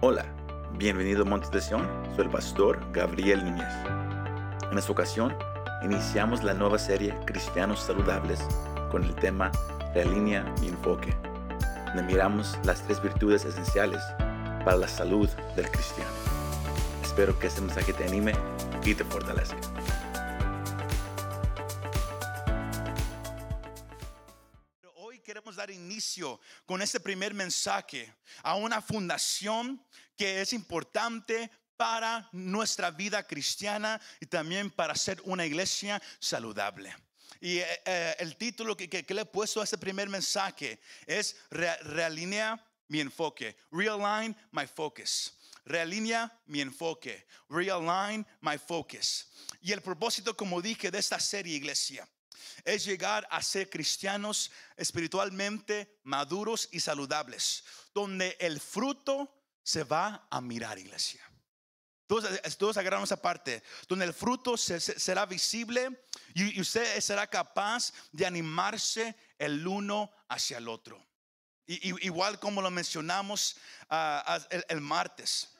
Hola, bienvenido a Montes de Sion, soy el pastor Gabriel Núñez. En esta ocasión, iniciamos la nueva serie Cristianos Saludables con el tema Realinea mi enfoque, donde miramos las tres virtudes esenciales para la salud del cristiano. Espero que este mensaje te anime y te fortalezca. Hoy queremos dar inicio con este primer mensaje a una fundación que es importante para nuestra vida cristiana y también para ser una iglesia saludable. Y eh, eh, el título que, que- que le he puesto a este primer mensaje es Re- Realinea mi enfoque, Realign my focus. Realinea mi enfoque, Realign my focus. Y el propósito, como dije, de esta serie, iglesia, es llegar a ser cristianos espiritualmente maduros y saludables, donde el fruto se va a mirar, iglesia. Todos, todos agarraron esa parte, donde el fruto se- se- será visible y, usted será capaz de animarse el uno hacia el otro. Y- igual como lo mencionamos ah, ah, el, martes,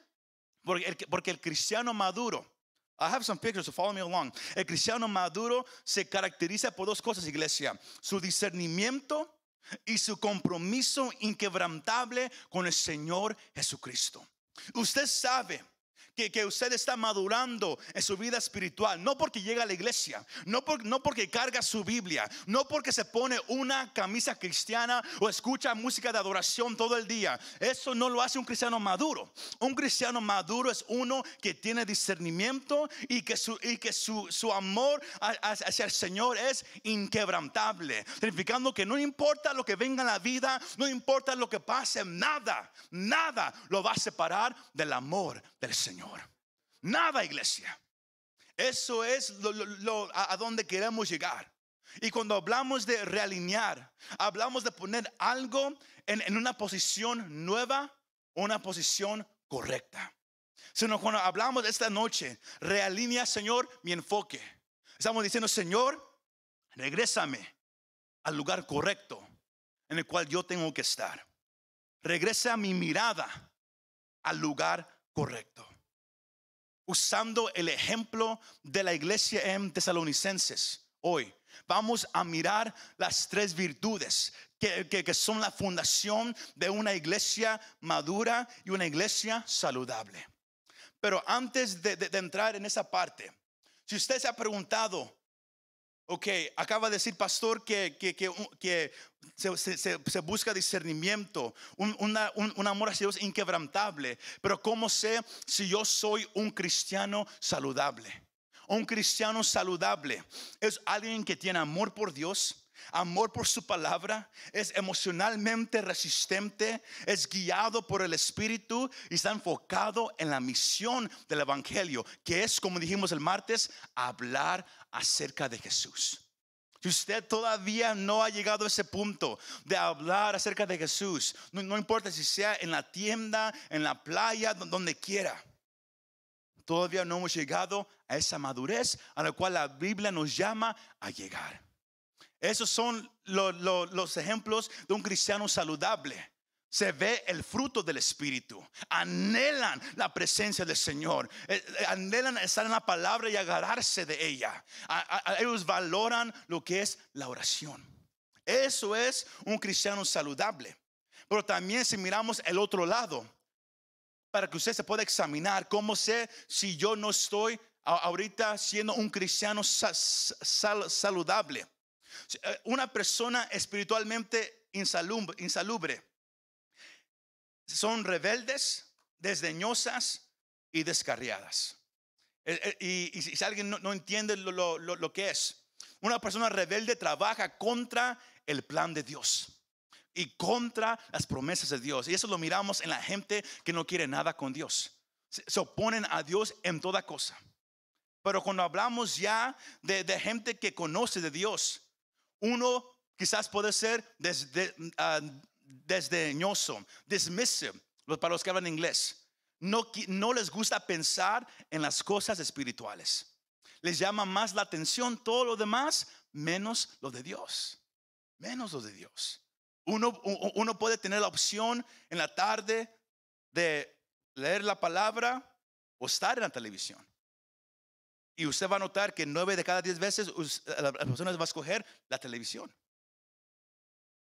porque porque el cristiano maduro, I have some pictures, so follow me along. El cristiano maduro se caracteriza por dos cosas, iglesia: su discernimiento y su compromiso inquebrantable con el Señor Jesucristo. Usted sabe que, usted está madurando en su vida espiritual, no porque llega a la iglesia, no, por- no porque carga su Biblia, no porque se pone una camisa cristiana o escucha música de adoración todo el día. Eso no lo hace un cristiano maduro. Un cristiano maduro es uno que tiene discernimiento y que su, y que su, su amor hacia el Señor es inquebrantable, significando que no importa lo que venga en la vida, no importa lo que pase, nada, nada lo va a separar del amor del Señor. Nada, iglesia. Eso es lo, a, donde queremos llegar. Y cuando hablamos de realinear, hablamos de poner algo en, una posición nueva una posición correcta. Sino cuando hablamos esta noche, realinea, Señor, mi enfoque. Estamos diciendo, Señor, regrésame al lugar correcto en el cual yo tengo que estar. Regresa mi mirada al lugar correcto. Usando el ejemplo de la iglesia en Tesalonicenses hoy, vamos a mirar las tres virtudes que, que- son la fundación de una iglesia madura y una iglesia saludable. Pero antes de- de entrar en esa parte, si usted se ha preguntado, ok, acaba de decir pastor que, que, que, que se, busca discernimiento, un, un- un amor hacia Dios inquebrantable, pero ¿cómo sé si yo soy un cristiano saludable? Un cristiano saludable. Es alguien que tiene amor por Dios, amor por su palabra, es emocionalmente resistente, es guiado por el Espíritu y está enfocado en la misión del Evangelio, que es, como dijimos el martes, hablar acerca de Jesús. Si usted todavía no ha llegado a ese punto de hablar acerca de Jesús, no, no importa si sea en la tienda, en la playa, do- donde quiera, todavía no hemos llegado a esa madurez a la cual la Biblia nos llama a llegar. Esos son lo- lo- los ejemplos de un cristiano saludable. Se ve el fruto del Espíritu. Anhelan la presencia del Señor. Eh, eh, Anhelan estar en la palabra y agarrarse de ella. Ellos valoran lo que es la oración. Eso es un cristiano saludable. Pero también si miramos el otro lado, para que usted se pueda examinar cómo sé si yo no estoy ahorita siendo un cristiano sa- sal- saludable. Eh, Una persona espiritualmente insalubre. Son rebeldes, desdeñosas y descarriadas. Y, si alguien no, entiende lo, que es, una persona rebelde trabaja contra el plan de Dios y contra las promesas de Dios. Y eso lo miramos en la gente que no quiere nada con Dios. Se, oponen a Dios en toda cosa. Pero cuando hablamos ya de gente que conoce de Dios, uno quizás puede ser ah, desdeñoso, dismissive, para los que hablan inglés. No, les gusta pensar en las cosas espirituales. Les llama más la atención todo lo demás, menos lo de Dios. Menos lo de Dios. Uno puede tener la opción en la tarde de leer la palabra o estar en la televisión. Y usted va a notar que nueve de cada diez veces la persona va a escoger la televisión.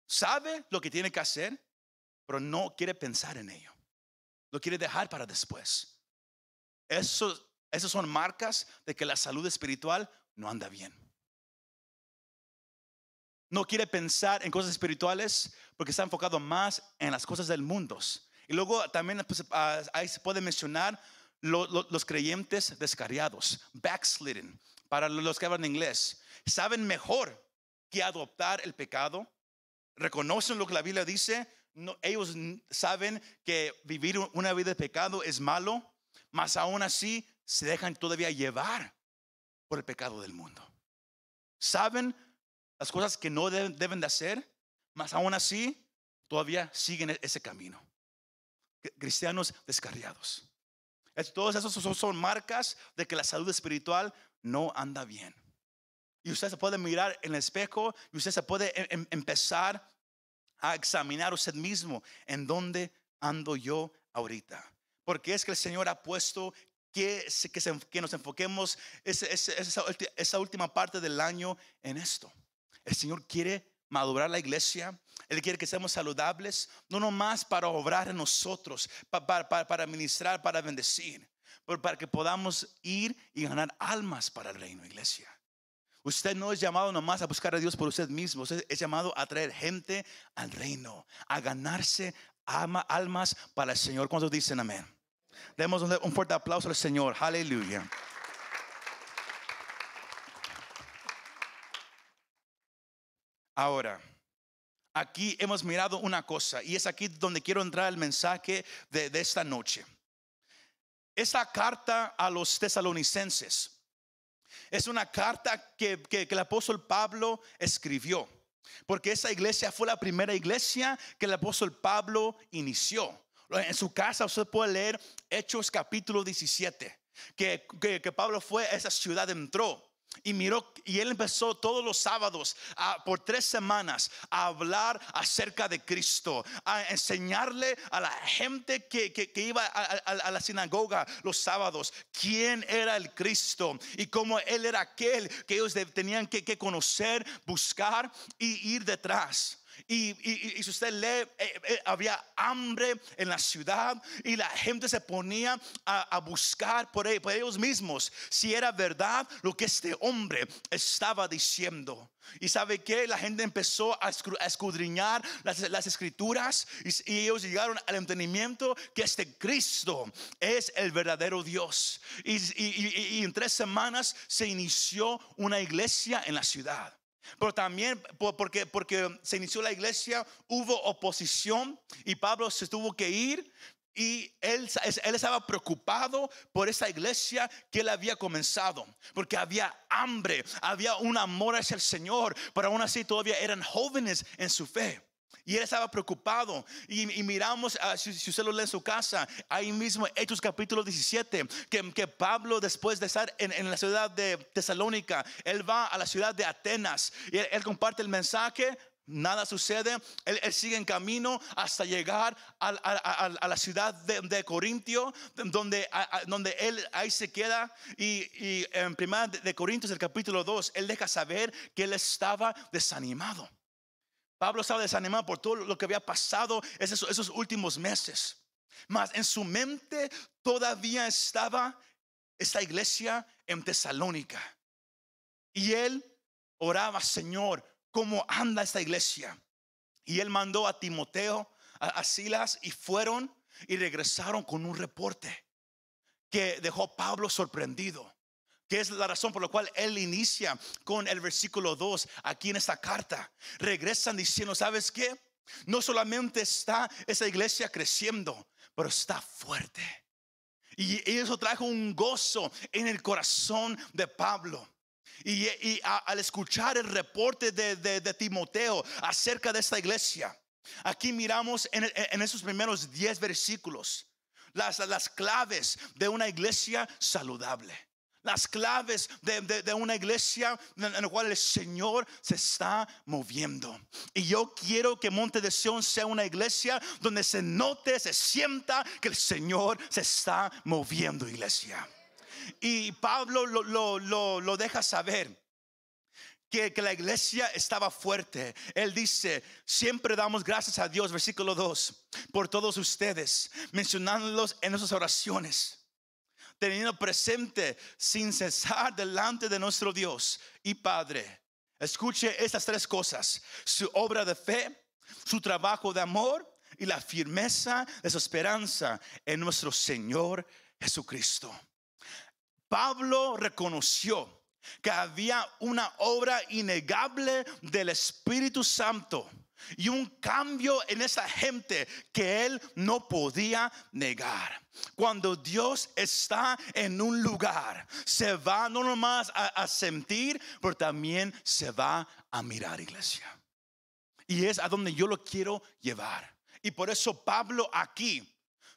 Sabe lo que tiene que hacer, pero no quiere pensar en ello. Lo quiere dejar para después. Eso, esas son marcas de que la salud espiritual no anda bien. No quiere pensar en cosas espirituales porque está enfocado más en las cosas del mundo. Y luego también pues, ah, ahí se puede mencionar los creyentes descarriados, backslidden, para los que hablan inglés, saben mejor que adoptar el pecado, reconocen lo que la Biblia dice, ellos saben que vivir una vida de pecado es malo, mas aún así se dejan todavía llevar por el pecado del mundo. Saben las cosas que no deben, deben de hacer, mas aún así todavía siguen e-, ese camino. Cristianos descarriados. Todos esos son marcas de que la salud espiritual no anda bien. Y usted se puede mirar en el espejo y usted se puede em, em, empezar a examinar usted mismo en dónde ando yo ahorita. Porque es que el Señor ha puesto que, que, nos enfoquemos esa, esa última parte del año en esto. El Señor quiere madurar la iglesia. Él quiere que seamos saludables, no nomás para obrar en nosotros, para, para, para ministrar, para bendecir, pero para que podamos ir y ganar almas para el reino, iglesia. Usted no es llamado nomás a buscar a Dios por usted mismo, usted es llamado a traer gente al reino, a ganarse almas para el Señor. ¿Cuántos dicen amén? Demos un fuerte aplauso al Señor. Aleluya. Ahora, aquí hemos mirado una cosa y es aquí donde quiero entrar el mensaje de, esta noche. Esa carta a los tesalonicenses es una carta que, que, el apóstol Pablo escribió, porque esa iglesia fue la primera iglesia que el apóstol Pablo inició. En su casa usted puede leer Hechos capítulo 17, que, que Pablo fue a esa ciudad, entró y miró, y él empezó todos los sábados por tres semanas a hablar acerca de Cristo, a enseñarle a la gente que, iba a, la sinagoga los sábados quién era el Cristo y cómo él era aquel que ellos tenían que conocer, buscar y ir detrás. Y, si usted lee, eh, eh, había hambre en la ciudad y la gente se ponía a, buscar por, ellos mismos si era verdad lo que este hombre estaba diciendo. Y sabe que la gente empezó a escudriñar las, escrituras y, ellos llegaron al entendimiento que este Cristo es el verdadero Dios. y en tres semanas se inició una iglesia en la ciudad. Pero también porque, porque se inició la iglesia, hubo oposición y Pablo se tuvo que ir. Y él, él estaba preocupado por esa iglesia que él había comenzado, porque había hambre, había un amor hacia el Señor, pero aún así todavía eran jóvenes en su fe. Y él estaba preocupado. Y, miramos, ah, si, usted lo lee en su casa, ahí mismo, Hechos capítulo 17, que, que Pablo, después de estar en, la ciudad de Tesalónica, él va a la ciudad de Atenas y él, comparte el mensaje. Nada sucede, él, sigue en camino hasta llegar a, la ciudad de, Corintio, donde, donde él ahí se queda. Y, y en primera de Corintios, el capítulo 2, él deja saber que él estaba desanimado. Pablo estaba desanimado por todo lo que había pasado esos, últimos meses. Mas en su mente todavía estaba esta iglesia en Tesalónica. Y él oraba, Señor, ¿cómo anda esta iglesia? Y él mandó a Timoteo, a, Silas, y fueron y regresaron con un reporte que dejó Pablo sorprendido que es la razón por la cual él inicia con el versículo 2 aquí en esta carta. Regresan diciendo, ¿sabes qué? No solamente está esa iglesia creciendo, pero está fuerte. Y, eso trajo un gozo en el corazón de Pablo. Y, al escuchar el reporte de, Timoteo acerca de esta iglesia, aquí miramos en, esos primeros 10 versículos las, las claves de una iglesia saludable las claves de, de- una iglesia en la cual el Señor se está moviendo. Y yo quiero que Monte de Sion sea una iglesia donde se note, se sienta que el Señor se está moviendo, iglesia. Y Pablo lo, lo- lo- lo deja saber. Que, que la iglesia estaba fuerte. Él dice, siempre damos gracias a Dios, versículo 2, por todos ustedes, mencionándolos en nuestras oraciones teniendo presente sin cesar delante de nuestro Dios y Padre. Escuche estas tres cosas, su obra de fe, su trabajo de amor y la firmeza de su esperanza en nuestro Señor Jesucristo. Pablo reconoció que había una obra innegable del Espíritu Santo y un cambio en esa gente que él no podía negar. Cuando Dios está en un lugar, se va no nomás a, sentir, pero también se va a mirar, iglesia. Y es a donde yo lo quiero llevar. Y por eso Pablo aquí,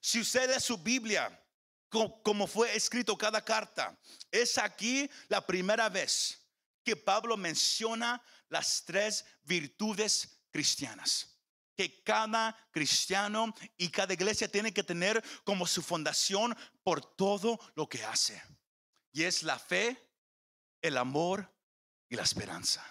si usted lee su Biblia, co- como fue escrito cada carta, es aquí la primera vez que Pablo menciona las tres virtudes cristianas que cada cristiano y cada iglesia tiene que tener como su fundación por todo lo que hace. Y es la fe, el amor y la esperanza.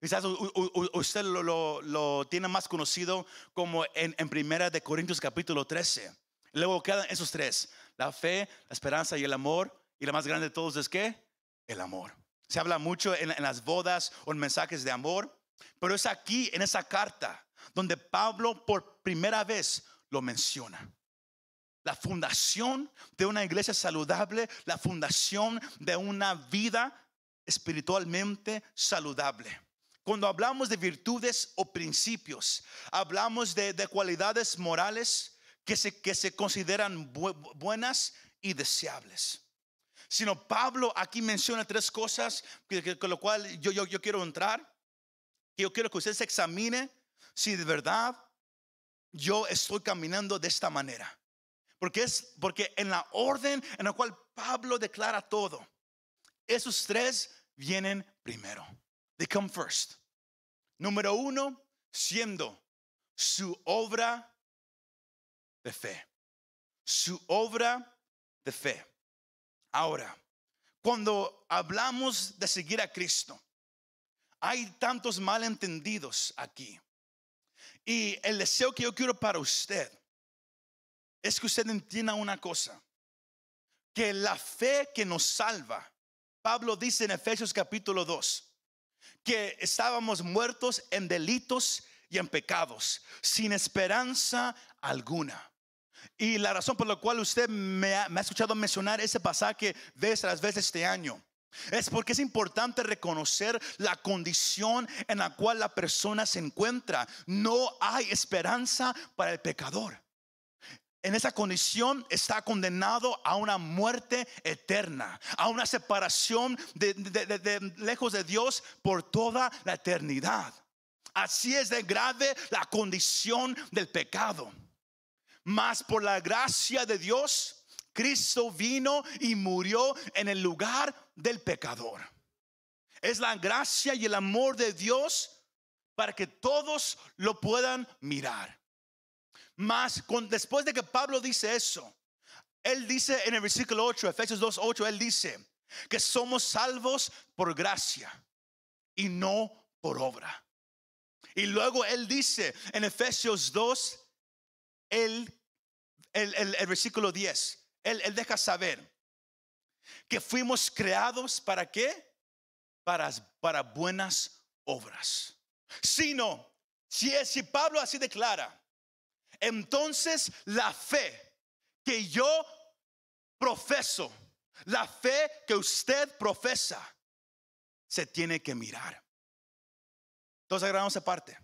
Quizás usted lo, lo- tiene más conocido como en, en Primera de Corintios capítulo 13. Luego quedan esos tres, la fe, la esperanza y el amor. Y la más grande de todos es que el amor. Se habla mucho en, en las bodas o en mensajes de amor, pero es aquí en esa carta donde Pablo por primera vez lo menciona. La fundación de una iglesia saludable, la fundación de una vida espiritualmente saludable. Cuando hablamos de virtudes o principios, hablamos de, de cualidades morales que se, que se consideran bu- buenas y deseables. Sino Pablo aquí menciona tres cosas con lo cual yo, yo, yo quiero entrar. Yo quiero que usted se examine si de verdad yo estoy caminando de esta manera. Porque es porque en la orden en la cual Pablo declara todo, esos tres vienen primero. They come first. Número uno, siendo su obra de fe. Su obra de fe. Ahora, cuando hablamos de seguir a Cristo, hay tantos malentendidos aquí. Y el deseo que yo quiero para usted es que usted entienda una cosa, que la fe que nos salva, Pablo dice en Efesios capítulo 2, que estábamos muertos en delitos y en pecados, sin esperanza alguna. Y la razón por la cual usted me ha, me ha escuchado mencionar ese pasaje vez tras vez este año es porque es importante reconocer la condición en la cual la persona se encuentra. No hay esperanza para el pecador. En esa condición está condenado a una muerte eterna, a una separación de, lejos de Dios por toda la eternidad. Así es de grave la condición del pecado. Mas por la gracia de Dios, Cristo vino y murió en el lugar del pecador. Es la gracia y el amor de Dios para que todos lo puedan mirar. Mas con- después de que Pablo dice eso, él dice en el versículo 8, Efesios 2, 8, él dice que somos salvos por gracia y no por obra. Y luego él dice en Efesios 2, el, el, el- el versículo 10, él, deja saber que fuimos creados para qué? Para, buenas obras. Sino, si, es- si Pablo así declara, entonces la fe que yo profeso, la fe que usted profesa, se tiene que mirar. Entonces agarramos esa parte.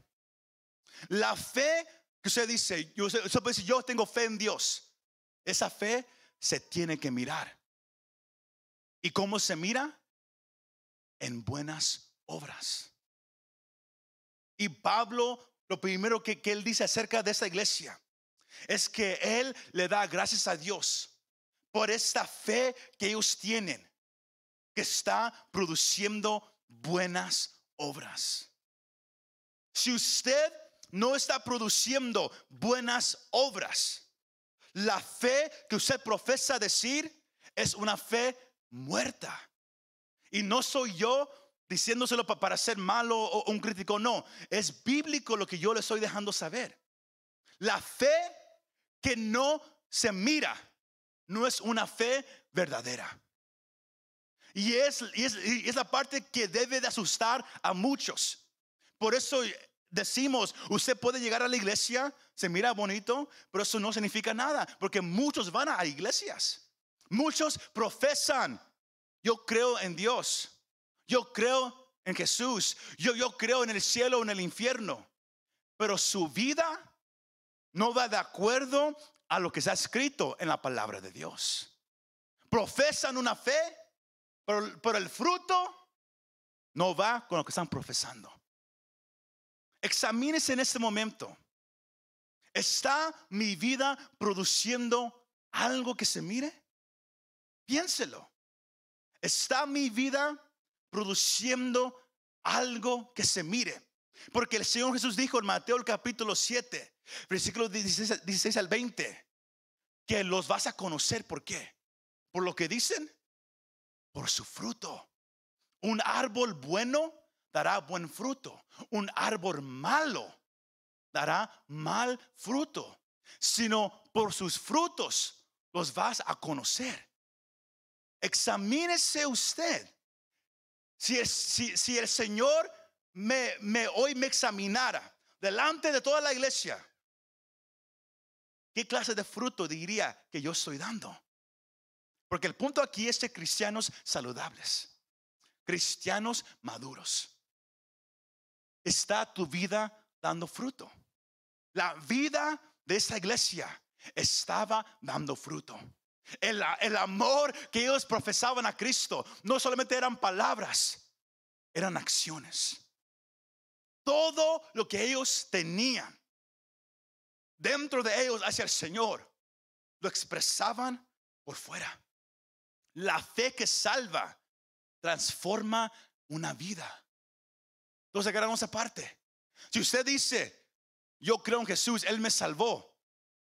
La fe que usted dice, yo, usted puede decir, yo tengo fe en Dios. Esa fe se tiene que mirar. ¿Y cómo se mira? En buenas obras. Y Pablo, lo primero que, él dice acerca de esta iglesia es que él le da gracias a Dios por esta fe que ellos tienen que está produciendo buenas obras. Si usted no está produciendo buenas obras, la fe que usted profesa decir es una fe muerta. Y no soy yo diciéndoselo para ser malo o un crítico, no, es bíblico lo que yo le estoy dejando saber. La fe que no se mira no es una fe verdadera. Y es, es, la parte que debe de asustar a muchos. Por eso decimos, usted puede llegar a la iglesia, se mira bonito, pero eso no significa nada, porque muchos van a iglesias. Muchos profesan, yo creo en Dios, yo creo en Jesús, yo, yo creo en el cielo o en el infierno, pero su vida no va de acuerdo a lo que ha escrito en la palabra de Dios. Profesan una fe, pero, pero el fruto no va con lo que están profesando. Examínese en este momento. ¿Está mi vida produciendo algo que se mire? Piénselo. ¿Está mi vida produciendo algo que se mire? Porque el Señor Jesús dijo en Mateo el capítulo 7, versículos 16, 16 al 20, que los vas a conocer. ¿Por qué? Por lo que dicen, por su fruto. Un árbol bueno dará buen fruto. Un árbol malo dará mal fruto. Sino por sus frutos los vas a conocer. Examínese usted. Si el, si, el Señor me, me, hoy me examinara delante de toda la iglesia, ¿qué clase de fruto diría que yo estoy dando? Porque el punto aquí es de cristianos saludables, cristianos maduros está tu vida dando fruto. La vida de esa iglesia estaba dando fruto. El, el, amor que ellos profesaban a Cristo no solamente eran palabras, eran acciones. Todo lo que ellos tenían dentro de ellos hacia el Señor lo expresaban por fuera. La fe que salva transforma una vida. Entonces agarramos aparte. Si usted dice, yo creo en Jesús, Él me salvó.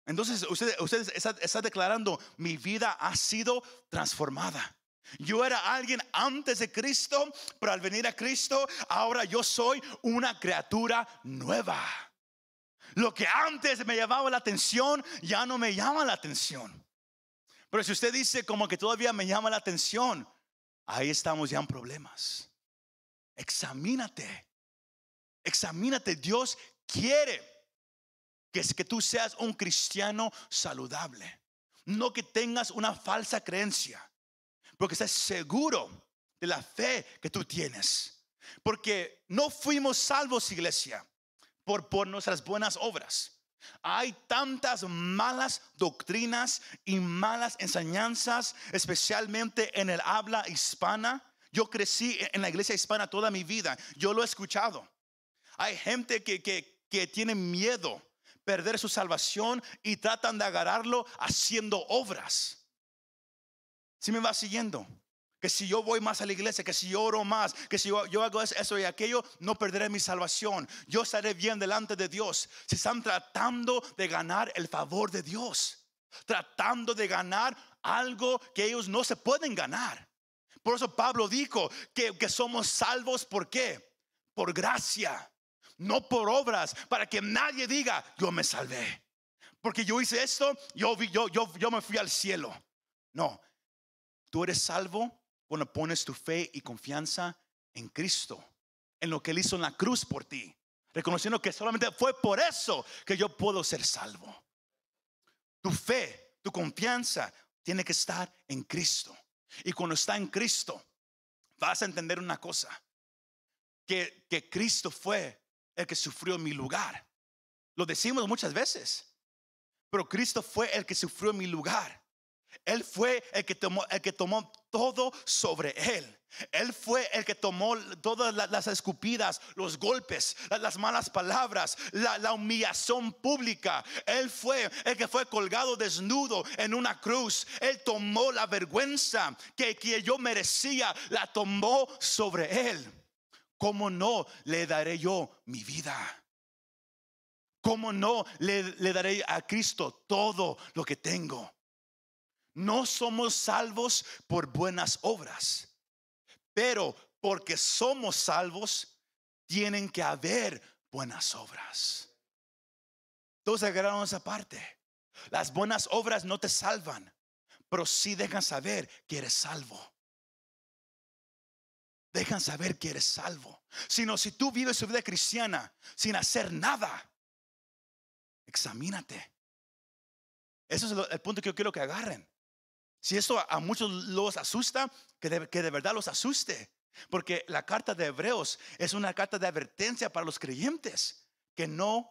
Entonces usted, usted está, declarando, mi vida ha sido transformada. Yo era alguien antes de Cristo, pero al venir a Cristo, ahora yo soy una criatura nueva. Lo que antes me llamaba la atención, ya no me llama la atención. Pero si usted dice como que todavía me llama la atención, ahí estamos ya en problemas. Examínate. Examínate. Dios quiere que, es que tú seas un cristiano saludable. No que tengas una falsa creencia. Porque estés seguro de la fe que tú tienes. Porque no fuimos salvos, iglesia, por, por nuestras buenas obras. Hay tantas malas doctrinas y malas enseñanzas, especialmente en el habla hispana, yo crecí en la iglesia hispana toda mi vida. Yo lo he escuchado. Hay gente que, que, tiene miedo perder su salvación y tratan de agarrarlo haciendo obras. Si me va siguiendo, que si yo voy más a la iglesia, que si yo oro más, que si yo, yo, hago eso y aquello, no perderé mi salvación. Yo estaré bien delante de Dios. Se están tratando de ganar el favor de Dios, tratando de ganar algo que ellos no se pueden ganar. Por eso Pablo dijo que, somos salvos, ¿por qué? Por gracia, no por obras, para que nadie diga, yo me salvé. Porque yo hice esto, yo, yo, yo, yo me fui al cielo. No, tú eres salvo cuando pones tu fe y confianza en Cristo, en lo que Él hizo en la cruz por ti, reconociendo que solamente fue por eso que yo puedo ser salvo. Tu fe, tu confianza tiene que estar en Cristo. Y cuando está en Cristo, vas a entender una cosa, que, que Cristo fue el que sufrió mi lugar. Lo decimos muchas veces, pero Cristo fue el que sufrió mi lugar. Él fue el que tomó, el que tomó todo sobre él. Él fue el que tomó todas las escupidas, los golpes, las malas palabras, la, humillación pública. Él fue el que fue colgado desnudo en una cruz. Él tomó la vergüenza que, yo merecía, la tomó sobre él. ¿Cómo no le daré yo mi vida? ¿Cómo no le daré a Cristo todo lo que tengo? No somos salvos por buenas obras pero porque somos salvos, tienen que haber buenas obras. Todos agarraron esa parte. Las buenas obras no te salvan, pero sí dejan saber que eres salvo. Dejan saber que eres salvo. Sino si tú vives su vida cristiana sin hacer nada, examínate. Eso es el punto que yo quiero que agarren. Si esto a muchos los asusta, que de, verdad los asuste. Porque la carta de Hebreos es una carta de advertencia para los creyentes que no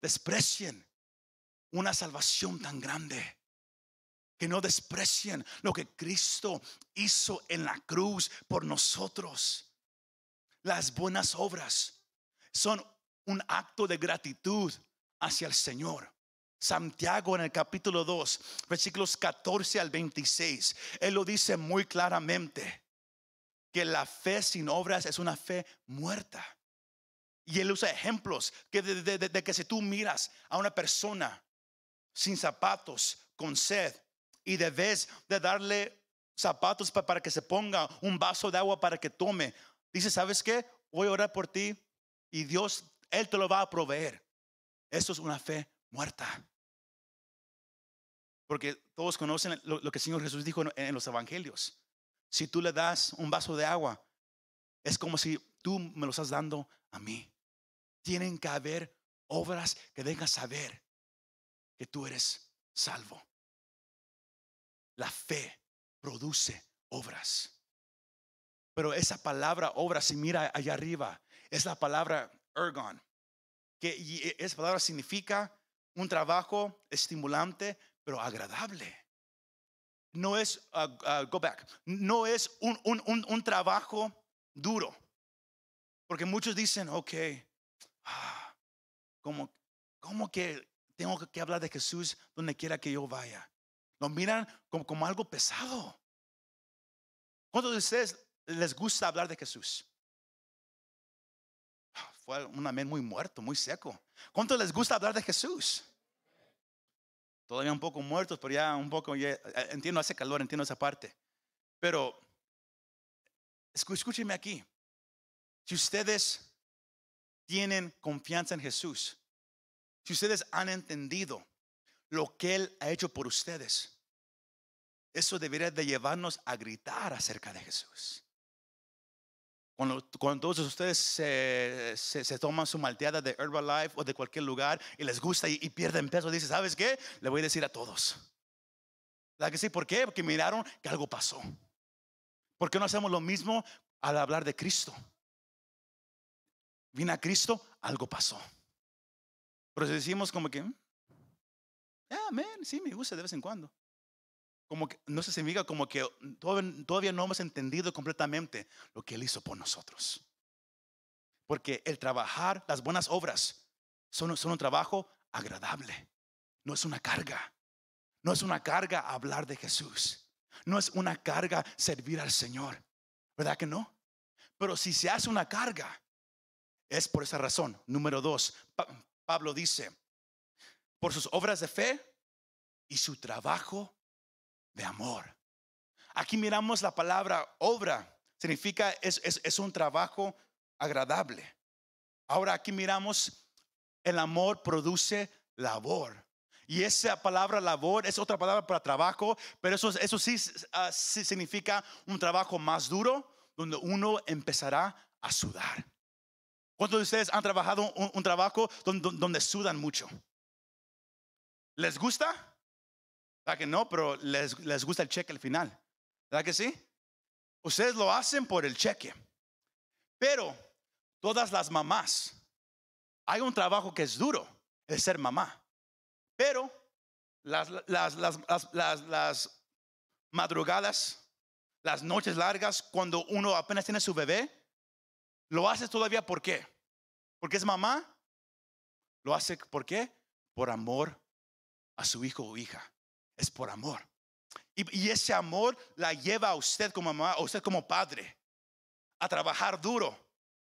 desprecien una salvación tan grande. Que no desprecien lo que Cristo hizo en la cruz por nosotros. Las buenas obras son un acto de gratitud hacia el Señor. Santiago en el capítulo 2, versículos 14 al 26, él lo dice muy claramente, que la fe sin obras es una fe muerta. Y él usa ejemplos que de, que si tú miras a una persona sin zapatos, con sed, y debes de darle zapatos para que se ponga un vaso de agua para que tome, dice, ¿sabes qué? Voy a orar por ti y Dios, Él te lo va a proveer. Eso es una fe muerta. Porque todos conocen lo, que el Señor Jesús dijo en, los evangelios. Si tú le das un vaso de agua, es como si tú me lo estás dando a mí. Tienen que haber obras que dejan saber que tú eres salvo. La fe produce obras. Pero esa palabra obra, si mira allá arriba, es la palabra ergon, que esa palabra significa un trabajo estimulante, pero agradable. No es, uh, uh, go back, no es un, un, un, trabajo duro. Porque muchos dicen, ok, ah, como, como que tengo que hablar de Jesús donde quiera que yo vaya. Lo miran como, como algo pesado. ¿Cuántos de ustedes les gusta hablar de Jesús? Un amén muy muerto, muy seco. ¿Cuántos les gusta hablar de Jesús? Todavía un poco muertos, pero ya un poco, eh, entiendo, hace calor, entiendo esa parte. Pero escúcheme aquí. Si ustedes tienen confianza en Jesús, si ustedes han entendido lo que Él ha hecho por ustedes, eso debería de llevarnos a gritar acerca de Jesús. Cuando, todos ustedes se, toman su malteada de Herbalife o de cualquier lugar y les gusta y, pierden peso, dice, ¿sabes qué? Le voy a decir a todos. ¿La que sí? ¿Por qué? Porque miraron que algo pasó. ¿Por qué no hacemos lo mismo al hablar de Cristo? Vino a Cristo, algo pasó. Pero si decimos como que, ah, amén, sí, me gusta de vez en cuando como que no se significa como que todavía no hemos entendido completamente lo que Él hizo por nosotros. Porque el trabajar, las buenas obras, son, son un trabajo agradable. No es una carga. No es una carga hablar de Jesús. No es una carga servir al Señor. ¿Verdad que no? Pero si se hace una carga, es por esa razón. Número dos, Pablo dice, por sus obras de fe y su trabajo de amor. Aquí miramos la palabra obra, significa es, es, un trabajo agradable. Ahora aquí miramos el amor produce labor. Y esa palabra labor es otra palabra para trabajo, pero eso, eso sí, ah, significa un trabajo más duro, donde uno empezará a sudar. ¿Cuántos de ustedes han trabajado un, trabajo donde, donde, sudan mucho? ¿Les gusta? ¿Verdad que no? Pero les, les gusta el cheque al final. ¿Verdad que sí? Ustedes lo hacen por el cheque. Pero todas las mamás, hay un trabajo que es duro, es ser mamá. Pero las, las, las, las madrugadas, las noches largas cuando uno apenas tiene su bebé, lo hace todavía ¿por qué? Porque es mamá. Lo hace ¿por qué? Por amor a su hijo o hija. Es por amor. Y, ese amor la lleva a usted como mamá, a usted como padre, a trabajar duro,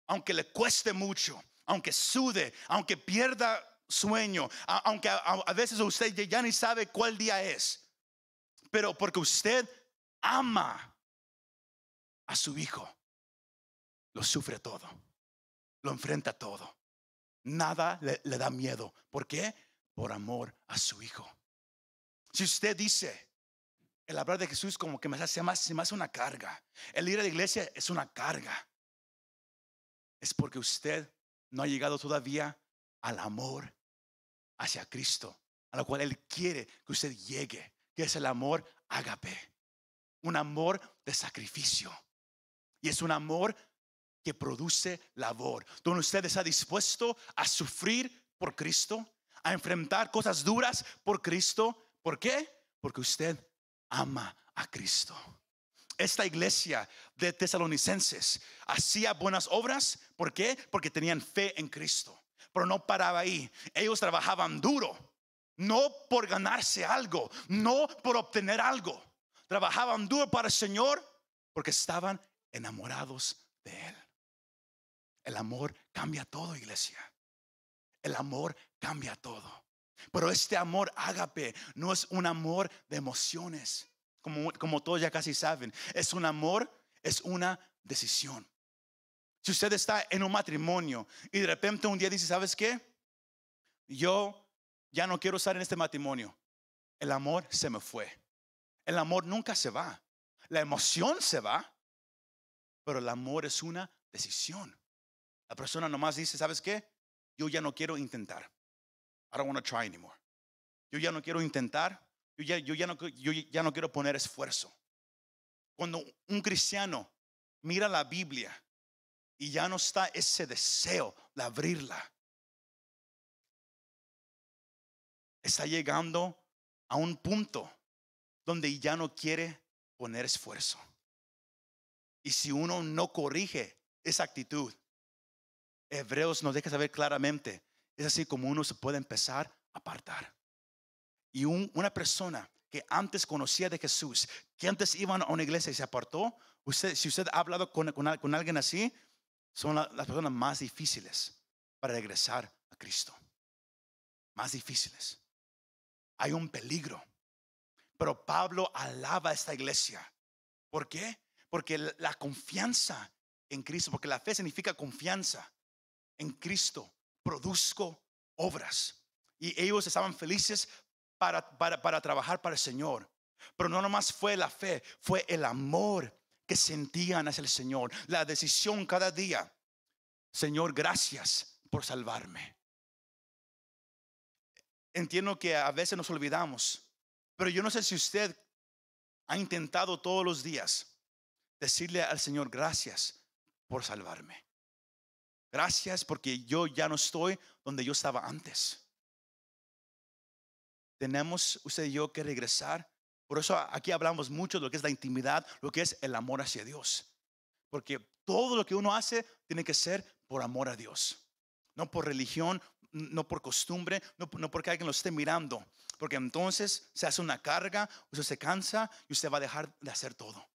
aunque le cueste mucho, aunque sude, aunque pierda sueño, aunque a, veces usted ya ni sabe cuál día es, pero porque usted ama a su hijo, lo sufre todo, lo enfrenta todo. Nada le, da miedo. ¿Por qué? Por amor a su hijo. Si usted dice, el hablar de Jesús como que me hace más, se me hace una carga. El ir a la iglesia es una carga. Es porque usted no ha llegado todavía al amor hacia Cristo, a lo cual Él quiere que usted llegue, que es el amor ágape, un amor de sacrificio. Y es un amor que produce labor, donde usted está dispuesto a sufrir por Cristo, a enfrentar cosas duras por Cristo. ¿Por qué? Porque usted ama a Cristo. Esta iglesia de tesalonicenses hacía buenas obras. ¿Por qué? Porque tenían fe en Cristo. Pero no paraba ahí. Ellos trabajaban duro. No por ganarse algo. No por obtener algo. Trabajaban duro para el Señor porque estaban enamorados de Él. El amor cambia todo, iglesia. El amor cambia todo. Pero este amor ágape no es un amor de emociones, como, como todos ya casi saben. Es un amor, es una decisión. Si usted está en un matrimonio y de repente un día dice, ¿sabes qué? Yo ya no quiero estar en este matrimonio. El amor se me fue. El amor nunca se va. La emoción se va. Pero el amor es una decisión. La persona nomás dice, ¿sabes qué? Yo ya no quiero intentar. I don't want to try anymore. Yo ya no quiero intentar. Yo ya, ya no quiero poner esfuerzo. Cuando un cristiano mira la Biblia y ya no está ese deseo de abrirla. Está llegando a un punto donde ya no quiere poner esfuerzo. Y si uno no corrige esa actitud, Hebreos nos deja saber claramente, es así como uno se puede empezar a apartar. Y una persona que antes conocía de Jesús, que antes iba a una iglesia y se apartó, usted, si usted ha hablado con, con alguien así, son las personas más difíciles para regresar a Cristo. Más difíciles. Hay un peligro. Pero Pablo alaba a esta iglesia. ¿Por qué? Porque la confianza en Cristo, porque la fe significa confianza en Cristo, produzco obras. Y ellos estaban felices para, para, para trabajar para el Señor. Pero no nomás fue la fe, fue el amor que sentían hacia el Señor. La decisión cada día. Señor, gracias por salvarme. Entiendo que a veces nos olvidamos, pero yo no sé si usted ha intentado todos los días decirle al Señor, gracias por salvarme. Gracias porque yo ya no estoy donde yo estaba antes. Tenemos usted y yo que regresar por eso aquí hablamos mucho de lo que es la intimidad, lo que es el amor hacia Dios. Porque todo lo que uno hace tiene que ser por amor a Dios. No por religión, no por costumbre, no, porque alguien lo esté mirando. Porque entonces se hace una carga, usted se cansa y usted va a dejar de hacer todo.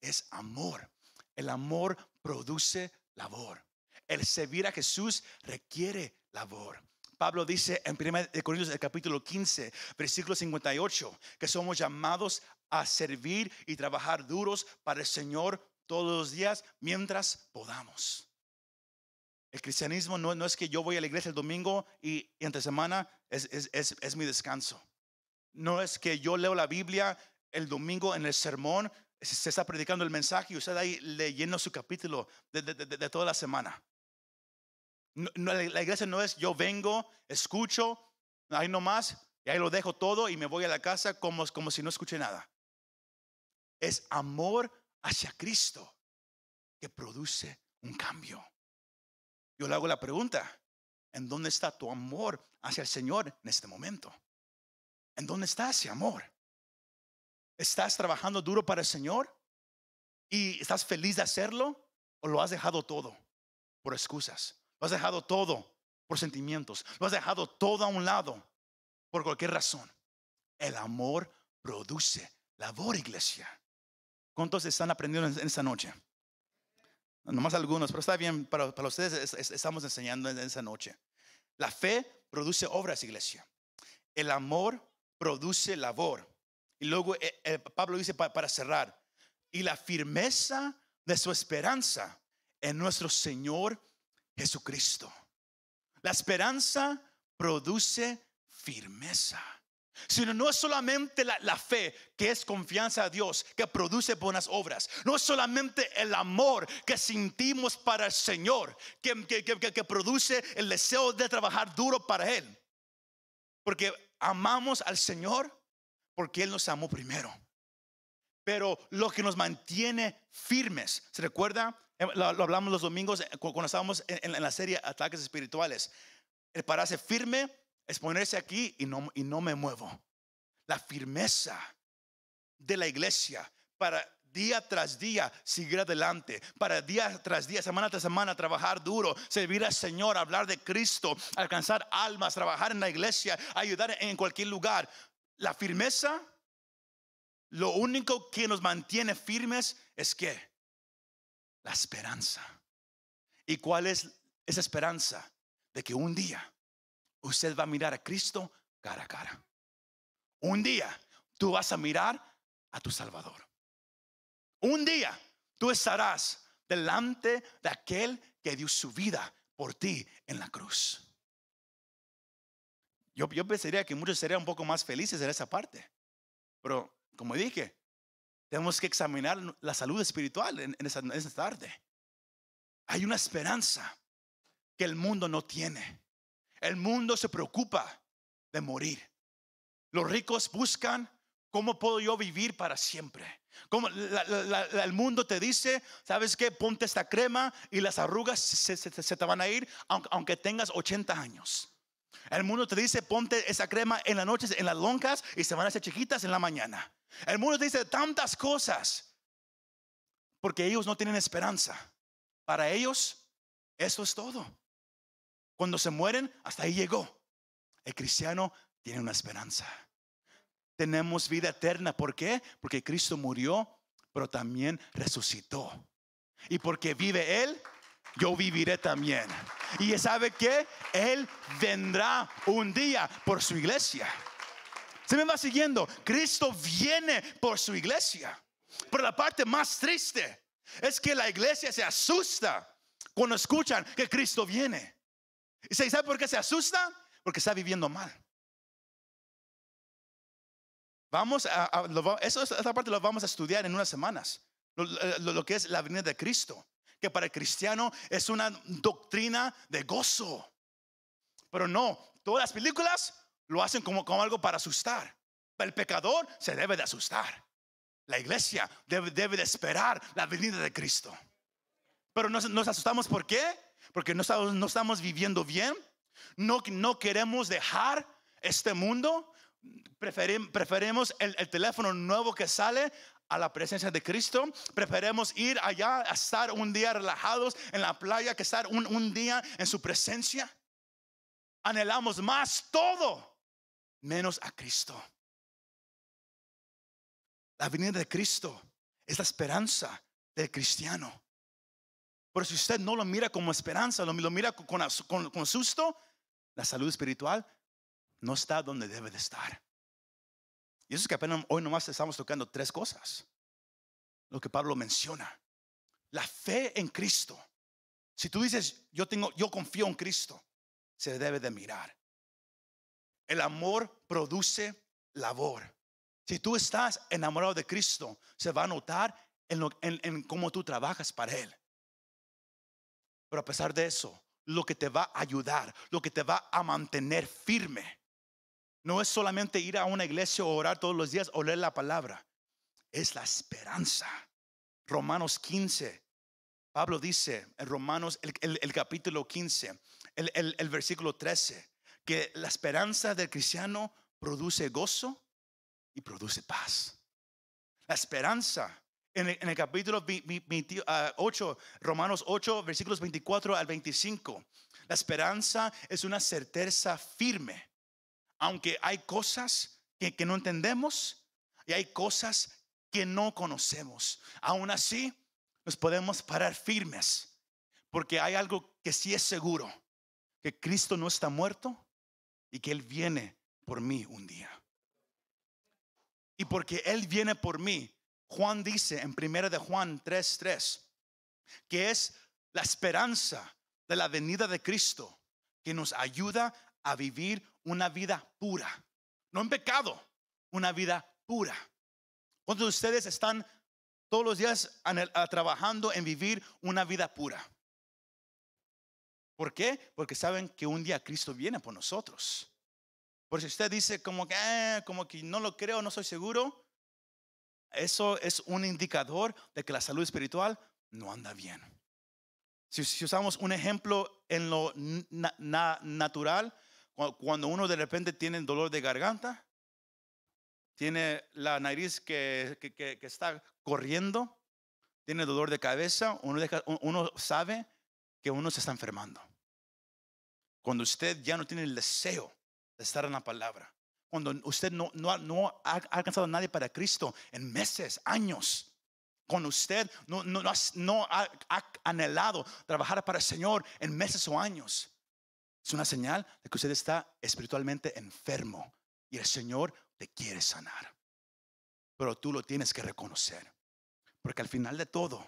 Es amor. El amor produce labor. El servir a Jesús requiere labor. Pablo dice en 1 Corintios el capítulo 15, versículo 58, que somos llamados a servir y trabajar duros para el Señor todos los días mientras podamos. El cristianismo no, no es que yo voy a la iglesia el domingo y, entre semana es, es, es, mi descanso. No es que yo leo la Biblia el domingo en el sermón, se está predicando el mensaje y usted ahí leyendo su capítulo de, de, de, de toda la semana la iglesia no es yo vengo, escucho, ahí nomás, y ahí lo dejo todo y me voy a la casa como, como si no escuché nada. Es amor hacia Cristo que produce un cambio. Yo le hago la pregunta, ¿en dónde está tu amor hacia el Señor en este momento? ¿En dónde está ese amor? ¿Estás trabajando duro para el Señor? y estás feliz de hacerlo o lo has dejado todo por excusas. Lo has dejado todo por sentimientos. Lo has dejado todo a un lado por cualquier razón. El amor produce labor, iglesia. ¿Cuántos están aprendiendo en esta noche? Nomás algunos, pero está bien, para, ustedes estamos enseñando en esa noche. La fe produce obras, iglesia. El amor produce labor. Y luego eh, eh, Pablo dice para cerrar, y la firmeza de su esperanza en nuestro Señor Jesucristo. La esperanza produce firmeza. Sino no es solamente la, fe que es confianza a Dios, que produce buenas obras. No es solamente el amor que sentimos para el Señor, que, que produce el deseo de trabajar duro para Él. Porque amamos al Señor porque Él nos amó primero. Pero lo que nos mantiene firmes, ¿se recuerda? Eh, lo, hablamos los domingos eh, cuando estábamos en, la serie Ataques Espirituales. El pararse firme es ponerse aquí y no, y no me muevo. La firmeza de la iglesia para día tras día seguir adelante, para día tras día, semana tras semana, trabajar duro, servir al Señor, hablar de Cristo, alcanzar almas, trabajar en la iglesia, ayudar en cualquier lugar. La firmeza, lo único que nos mantiene firmes es que la esperanza. ¿Y cuál es esa esperanza? De que un día usted va a mirar a Cristo cara a cara. Un día tú vas a mirar a tu Salvador. Un día tú estarás delante de aquel que dio su vida por ti en la cruz. Yo, yo pensaría que muchos serían un poco más felices en esa parte. Pero como dije, tenemos que examinar la salud espiritual en, esa, tarde. Hay una esperanza que el mundo no tiene. El mundo se preocupa de morir. Los ricos buscan cómo puedo yo vivir para siempre. Como el mundo te dice, ¿sabes qué? Ponte esta crema y las arrugas se, te van a ir aunque, tengas 80 años. El mundo te dice, ponte esa crema en las noches, en las loncas y se van a hacer chiquitas en la mañana. El mundo dice tantas cosas porque ellos no tienen esperanza. Para ellos, eso es todo. Cuando se mueren, hasta ahí llegó. El cristiano tiene una esperanza. Tenemos vida eterna. ¿Por qué? Porque Cristo murió, pero también resucitó. Y porque vive Él, yo viviré también. Y sabe que Él vendrá un día por su iglesia. Se me va siguiendo. Cristo viene por su iglesia. Pero la parte más triste es que la iglesia se asusta cuando escuchan que Cristo viene. ¿Y sabe por qué se asusta? Porque está viviendo mal. Vamos a, eso, esa parte lo vamos a estudiar en unas semanas. lo, que es la venida de Cristo. Que para el cristiano es una doctrina de gozo. Pero no, todas las películas lo hacen como, como algo para asustar. El pecador se debe de asustar. La iglesia debe, debe de esperar la venida de Cristo. Pero nos, nos asustamos ¿por qué? Porque no estamos, no estamos viviendo bien. No, no queremos dejar este mundo. preferimos el, el teléfono nuevo que sale a la presencia de Cristo. Preferemos ir allá a estar un día relajados en la playa que estar un, un día en su presencia. Anhelamos más todo menos a Cristo. La venida de Cristo es la esperanza del cristiano. Pero si usted no lo mira como esperanza, lo, mira con, susto, la salud espiritual no está donde debe de estar. Y eso es que apenas hoy nomás estamos tocando tres cosas. Lo que Pablo menciona. La fe en Cristo. Si tú dices, yo tengo, yo confío en Cristo, se debe de mirar. El amor produce labor. Si tú estás enamorado de Cristo, se va a notar en, cómo tú trabajas para Él. Pero a pesar de eso, lo que te va a ayudar, lo que te va a mantener firme, no es solamente ir a una iglesia o orar todos los días o leer la palabra, es la esperanza. Romanos 15, Pablo dice en Romanos el, capítulo 15, el, el versículo 13, que la esperanza del cristiano produce gozo y produce paz. La esperanza En el, capítulo 8, Romanos 8, versículos 24 al 25. La esperanza es una certeza firme. Aunque hay cosas que, que no entendemos y hay cosas que no conocemos. Aún así, nos podemos parar firmes. Porque hay algo que sí es seguro. Que Cristo no está muerto y que Él viene por mí un día. Y porque Él viene por mí, Juan dice en primera de Juan 3:3 que es la esperanza de la venida de Cristo que nos ayuda a vivir una vida pura, no en pecado, una vida pura. ¿Cuántos de ustedes están todos los días trabajando en vivir una vida pura? ¿Por qué? Porque saben que un día Cristo viene por nosotros. Por si usted dice como que, eh, como que no lo creo, no soy seguro, eso es un indicador de que la salud espiritual no anda bien. Si, usamos un ejemplo en lo natural, cuando uno de repente tiene dolor de garganta, tiene la nariz que, está corriendo, tiene dolor de cabeza, uno sabe que uno se está enfermando. Cuando usted ya no tiene el deseo de estar en la palabra, cuando usted no, ha alcanzado a nadie para Cristo en meses, años. Cuando usted no, no ha, anhelado trabajar para el Señor en meses o años. Es una señal de que usted está espiritualmente enfermo y el Señor te quiere sanar. Pero tú lo tienes que reconocer. Porque al final de todo,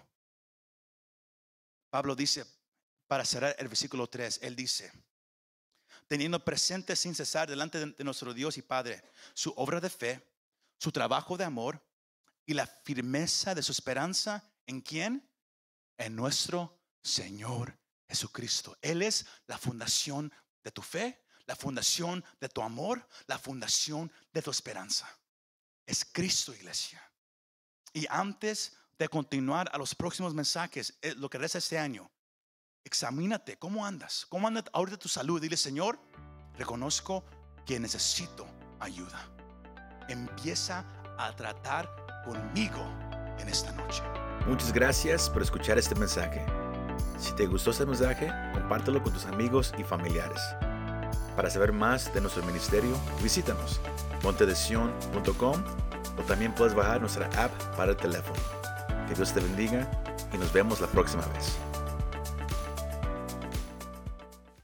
Pablo dice, para cerrar el versículo 3, él dice, teniendo presente sin cesar delante de nuestro Dios y Padre su obra de fe, su trabajo de amor y la firmeza de su esperanza en quién? En nuestro Señor Jesucristo. Él es la fundación de tu fe, la fundación de tu amor, la fundación de tu esperanza. Es Cristo, iglesia. Y antes de continuar a los próximos mensajes, eh, lo que resta este año, examínate, ¿cómo andas? ¿Cómo anda ahorita tu salud? Dile, Señor, reconozco que necesito ayuda. Empieza a tratar conmigo en esta noche. Muchas gracias por escuchar este mensaje. Si te gustó este mensaje, compártelo con tus amigos y familiares. Para saber más de nuestro ministerio, visítanos montedesion.com o también puedes bajar nuestra app para el teléfono. Que Dios te bendiga y nos vemos la próxima vez.